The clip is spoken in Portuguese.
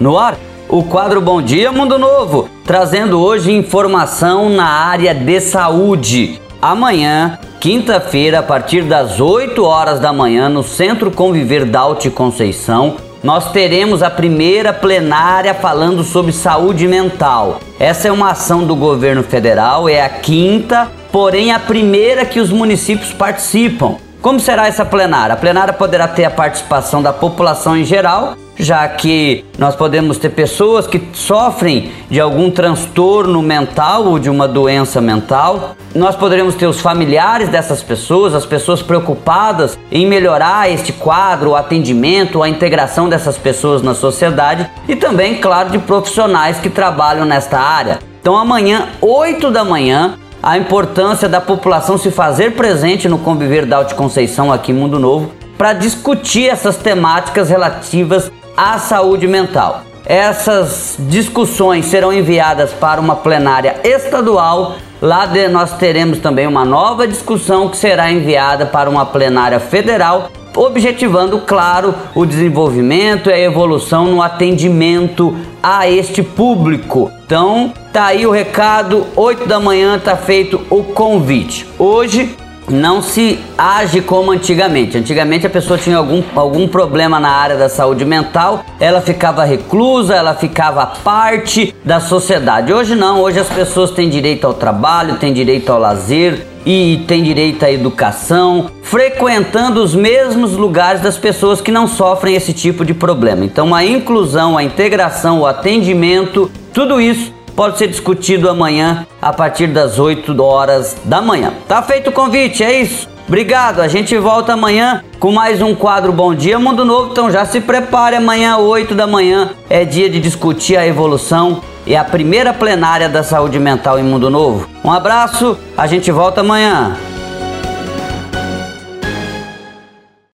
No ar, o quadro Bom Dia Mundo Novo, trazendo hoje informação na área de saúde. Amanhã, quinta-feira, a partir das 8 horas da manhã, no Centro Conviver Dalte Conceição, nós teremos a primeira plenária falando sobre saúde mental. Essa é uma ação do governo federal, é a quinta, porém a primeira que os municípios participam. Como será essa plenária? A plenária poderá ter a participação da população em geral, já que nós podemos ter pessoas que sofrem de algum transtorno mental ou de uma doença mental. Nós poderemos ter os familiares dessas pessoas, as pessoas preocupadas em melhorar este quadro, o atendimento, a integração dessas pessoas na sociedade e também, claro, de profissionais que trabalham nesta área. Então, amanhã, 8 da manhã, a importância da população se fazer presente no conviver da Alta Conceição aqui Mundo Novo para discutir essas temáticas relativas à saúde mental. Essas discussões serão enviadas para uma plenária estadual. Lá de, nós teremos também uma nova discussão que será enviada para uma plenária federal objetivando, claro, o desenvolvimento e a evolução no atendimento a este público. Então, tá aí o recado, 8 da manhã tá feito o convite. Hoje não se age como antigamente. Antigamente a pessoa tinha algum, algum problema na área da saúde mental, ela ficava reclusa, ela ficava parte da sociedade. Hoje não, hoje as pessoas têm direito ao trabalho, têm direito ao lazer, e têm direito à educação, frequentando os mesmos lugares das pessoas que não sofrem esse tipo de problema. Então, a inclusão, a integração, o atendimento, tudo isso pode ser discutido amanhã a partir das 8 horas da manhã. Tá feito o convite, é isso? Obrigado, a gente volta amanhã com mais um quadro Bom Dia Mundo Novo. Então já se prepare, amanhã 8 da manhã é dia de discutir a evolução e a primeira plenária da saúde mental em Mundo Novo. Um abraço, a gente volta amanhã.